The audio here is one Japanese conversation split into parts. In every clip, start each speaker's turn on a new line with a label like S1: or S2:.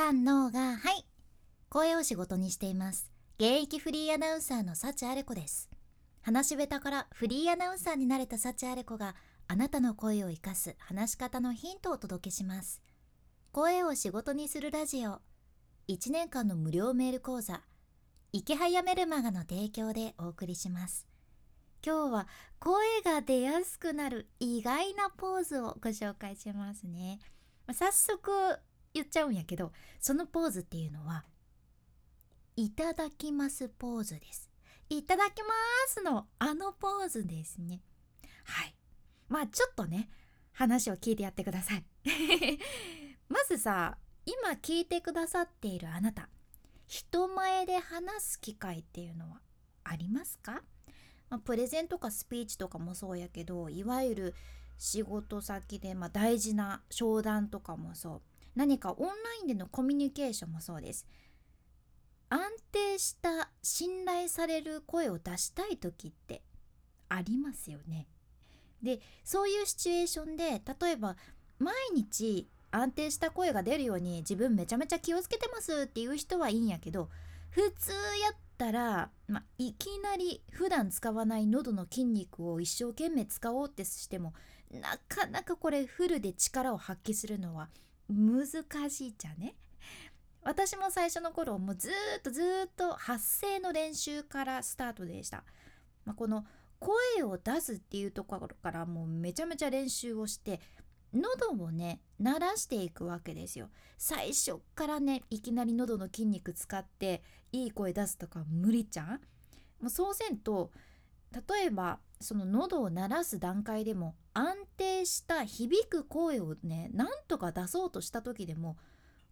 S1: 三のがはい。声を仕事にしています。現役フリーアナウンサーの幸あれ子です。話し下手からフリーアナウンサーになれた幸あれ子があなたの声を生かす話し方のヒントをお届けします。声を仕事にするラジオ。1年間の無料メール講座。池早メルマガの提供でお送りします。今日は声が出やすくなる意外なポーズをご紹介しますね。早速言っちゃうんやけどそのポーズっていうのはいただきますポーズです。いただきますのあのポーズですね。はい。まあちょっとね話を聞いてやってください。まずさ今聞いてくださっているあなた人前で話す機会っていうのはありますか、まあ、プレゼンとかスピーチとかもそうやけどいわゆる仕事先で、まあ、大事な商談とかもそう。何かオンラインでのコミュニケーションもそうです。安定した信頼される声を出したい時ってありますよね。でそういうシチュエーションで例えば毎日安定した声が出るように自分めちゃめちゃ気をつけてますっていう人はいいんやけど普通やったら、ま、いきなり普段使わない喉の筋肉を一生懸命使おうってしてもなかなかこれフルで力を発揮するのは難しいじゃね。私も最初の頃もうずっとずっと発声の練習からスタートでした、まあ、この声を出すっていうところからもうめちゃめちゃ練習をして喉をね鳴らしていくわけですよ。最初からねいきなり喉の筋肉使っていい声出すとか無理じゃん？もうそうせんと例えばその喉を鳴らす段階でも安定した響く声をねなんとか出そうとした時でも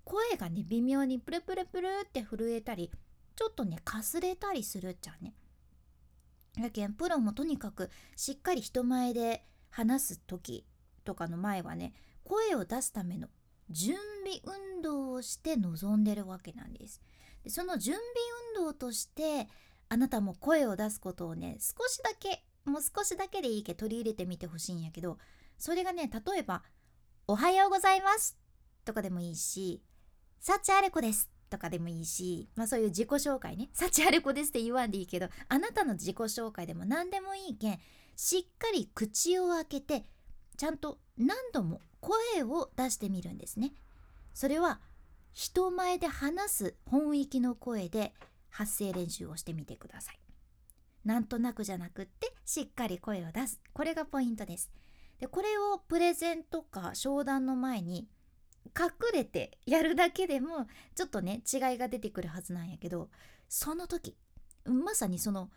S1: 声がね微妙にプルプルプルって震えたりちょっとねかすれたりするっちゃね。やけんプロもとにかくしっかり人前で話す時とかの前はね声を出すための準備運動をして臨んでるわけなんです。でその準備運動としてあなたも声を出すことをね少しだけもう少しだけでいいけ取り入れてみてほしいんやけどそれがね例えば「おはようございます」とかでもいいし「サチアレコです」とかでもいいし、まあ、そういう自己紹介ね「サチアレコです」って言わんでいいけどあなたの自己紹介でも何でもいいけんしっかり口を開けてちゃんと何度も声を出してみるんですね。それは人前で話す本域の声で発声練習をしてみてください。なんとなくじゃなくってしっかり声を出す。これがポイントです。でこれをプレゼンとか商談の前に隠れてやるだけでもちょっとね違いが出てくるはずなんやけどその時まさにその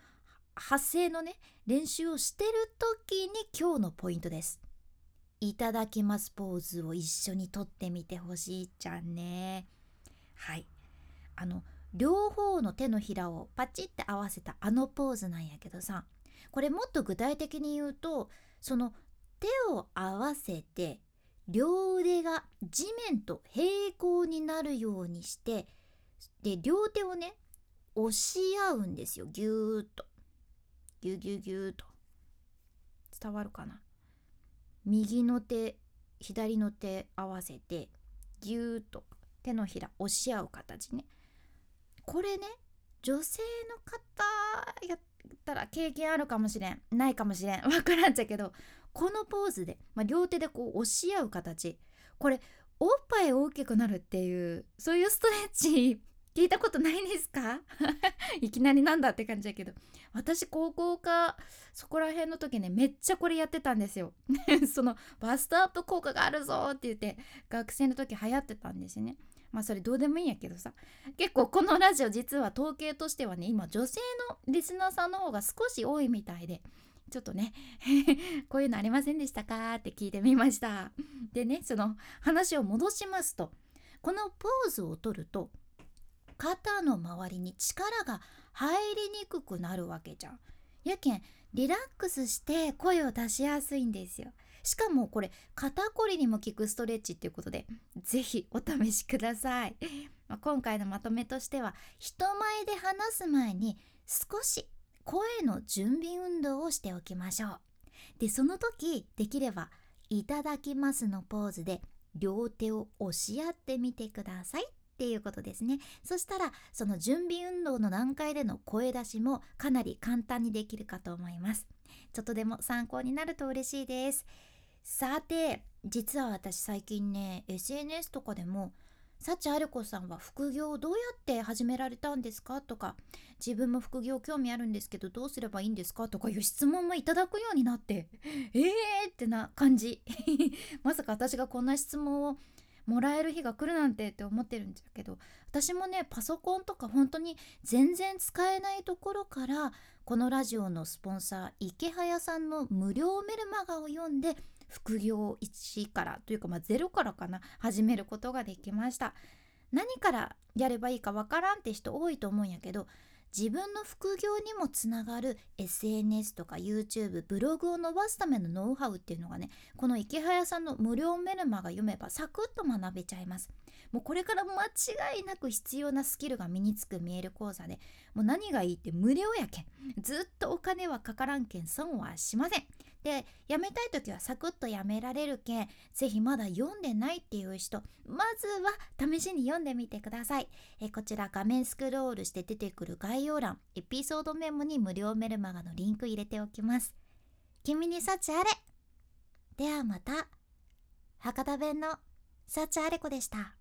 S1: 発声のね練習をしてる時に今日のポイントです。いただきますポーズを一緒にとってみてほしいじゃんね。はい。あの両方の手のひらをパチって合わせたあのポーズなんやけどさこれもっと具体的に言うとその手を合わせて両腕が地面と平行になるようにしてで両手をね押し合うんですよ。ぎゅーっと。ぎゅぎゅぎゅーっと。伝わるかな？右の手左の手合わせてぎゅーっと。手のひら押し合う形ね。これね女性の方やったら経験あるかもしれんないかもしれん 分からんちゃけどこのポーズで、まあ、両手でこう押し合う形。これおっぱい大きくなるっていうそういうストレッチ聞いたことないですか？いきなりなんだって感じだけど。私高校かそこら辺の時ねめっちゃこれやってたんですよ。そのバストアップ効果があるぞって言って学生の時流行ってたんですね。まあそれどうでもいいんやけどさ結構このラジオ実は統計としてはね今女性のリスナーさんの方が少し多いみたいでちょっとね こういうのありませんでしたかって聞いてみましたでねその話を戻しますとこのポーズをとると肩の周りに力が入りにくくなるわけじゃん。やけんリラックスして声を出しやすいんですよ。しかもこれ肩こりにも効くストレッチっていうことで是非お試しください。まあ、今回のまとめとしては人前で話す前に少し声の準備運動をしておきましょう。でその時できれば「いただきます」のポーズで両手を押し合ってみてください。っていうことですねそしたらその準備運動の段階での声出しもかなり簡単にできるかと思いますちょっとでも参考になると嬉しいです。さて実は私最近ね SNS とかでも幸あれ子さんは副業をどうやって始められたんですか？とか自分も副業興味あるんですけどどうすればいいんですか？とかいう質問もいただくようになってえーってな感じ。まさか私がこんな質問をもらえる日が来るなんてって思ってるんですけど私もねパソコンとか本当に全然使えないところからこのラジオのスポンサー池早さんの無料メルマガを読んで副業1からというかまあ0からかな始めることができました。何からやればいいかわからんって人多いと思うんやけど自分の副業にもつながる SNS とか YouTube ブログを伸ばすためのノウハウっていうのがねこの池早さんの無料メルマが読めばサクッと学べちゃいます。もうこれから間違いなく必要なスキルが身につく見える講座でもう何がいいって無料やけんずっとお金はかからんけん損はしません。でやめたい時はサクッとやめられるけんぜひまだ読んでないっていう人まずは試しに読んでみてください。えこちら画面スクロールして出てくる概要欄エピソードメモに無料メルマガのリンク入れておきます。君に幸あれ。ではまた。博多弁の幸あれ子でした。